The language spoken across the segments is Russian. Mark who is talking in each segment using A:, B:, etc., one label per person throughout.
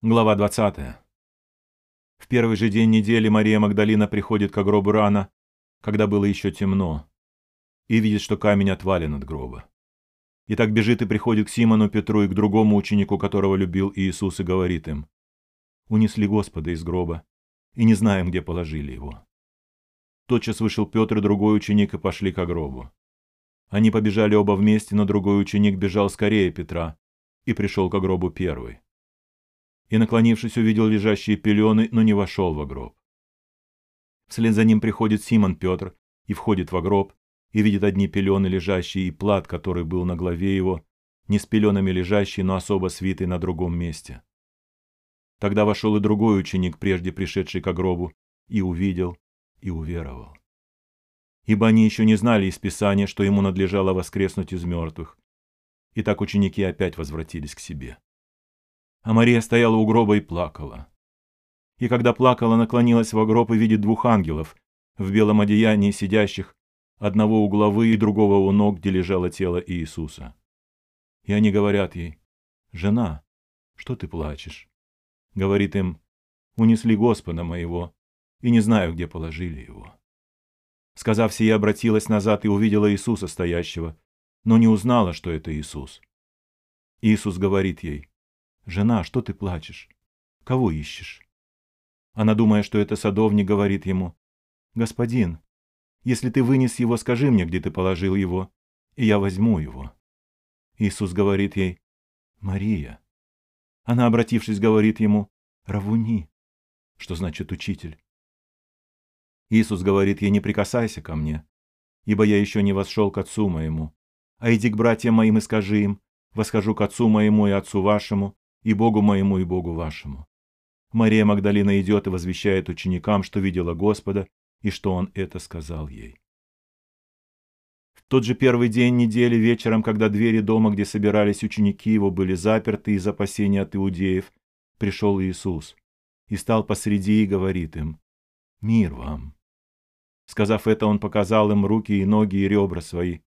A: Глава 20. В первый же день недели Мария Магдалина приходит к гробу рано, когда было еще темно, и видит, что камень отвален от гроба. И так бежит и приходит к Симону Петру и к другому ученику, которого любил Иисус, и говорит им, «Унесли Господа из гроба, и не знаем, где положили его». Тотчас вышел Петр и другой ученик и пошли к гробу. Они побежали оба вместе, но другой ученик бежал скорее Петра и пришел к гробу первый и, наклонившись, увидел лежащие пелены, но не вошел во гроб. Вслед за ним приходит Симон Петр и входит во гроб, и видит одни пелены лежащие и плат, который был на голове его, не с пеленами лежащий, но особо свитый на другом месте. Тогда вошел и другой ученик, прежде пришедший к гробу, и увидел, и уверовал. Ибо они еще не знали из Писания, что ему надлежало воскреснуть из мертвых. И так ученики опять возвратились к себе а Мария стояла у гроба и плакала. И когда плакала, наклонилась во гроб и видит двух ангелов в белом одеянии сидящих, одного у головы и другого у ног, где лежало тело Иисуса. И они говорят ей, «Жена, что ты плачешь?» Говорит им, «Унесли Господа моего, и не знаю, где положили его». Сказав сие, обратилась назад и увидела Иисуса стоящего, но не узнала, что это Иисус. Иисус говорит ей, «Жена, что ты плачешь? Кого ищешь?» Она, думая, что это садовник, говорит ему, «Господин, если ты вынес его, скажи мне, где ты положил его, и я возьму его». Иисус говорит ей, «Мария». Она, обратившись, говорит ему, «Равуни», что значит «учитель». Иисус говорит ей, «Не прикасайся ко мне, ибо я еще не восшел к отцу моему, а иди к братьям моим и скажи им, восхожу к отцу моему и отцу вашему, и Богу моему, и Богу вашему. Мария Магдалина идет и возвещает ученикам, что видела Господа, и что Он это сказал ей. В тот же первый день недели вечером, когда двери дома, где собирались ученики его, были заперты из опасения от иудеев, пришел Иисус и стал посреди и говорит им «Мир вам». Сказав это, он показал им руки и ноги и ребра свои.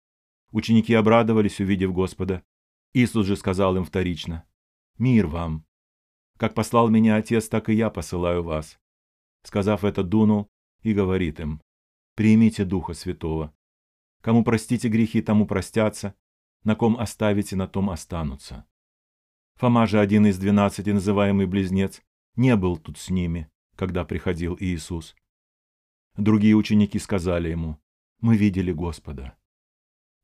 A: Ученики обрадовались, увидев Господа. Иисус же сказал им вторично Мир вам! Как послал меня Отец, так и я посылаю вас. Сказав это, дунул и говорит им, примите Духа Святого. Кому простите грехи, тому простятся, на ком оставите, на том останутся. Фома же, один из двенадцати, называемый Близнец, не был тут с ними, когда приходил Иисус. Другие ученики сказали ему, «Мы видели Господа».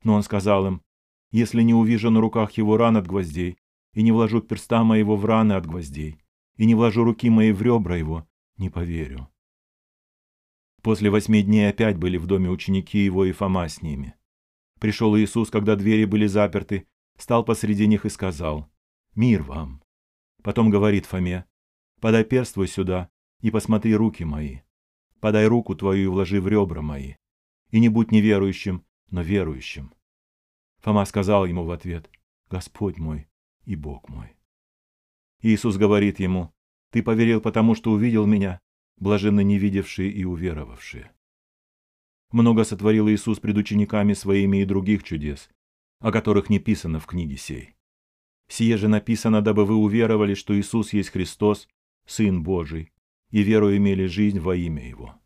A: Но он сказал им, «Если не увижу на руках его ран от гвоздей и не вложу перста моего в раны от гвоздей, и не вложу руки моей в ребра его, не поверю. После восьми дней опять были в доме ученики его и Фома с ними. Пришел Иисус, когда двери были заперты, стал посреди них и сказал, «Мир вам!» Потом говорит Фоме, «Подай перст твой сюда и посмотри руки мои. Подай руку твою и вложи в ребра мои. И не будь неверующим, но верующим». Фома сказал ему в ответ, «Господь мой и Бог мой. Иисус говорит ему, «Ты поверил, потому что увидел меня, блаженно не видевшие и уверовавшие». Много сотворил Иисус пред учениками своими и других чудес, о которых не писано в книге сей. Сие же написано, дабы вы уверовали, что Иисус есть Христос, Сын Божий, и веру имели жизнь во имя Его.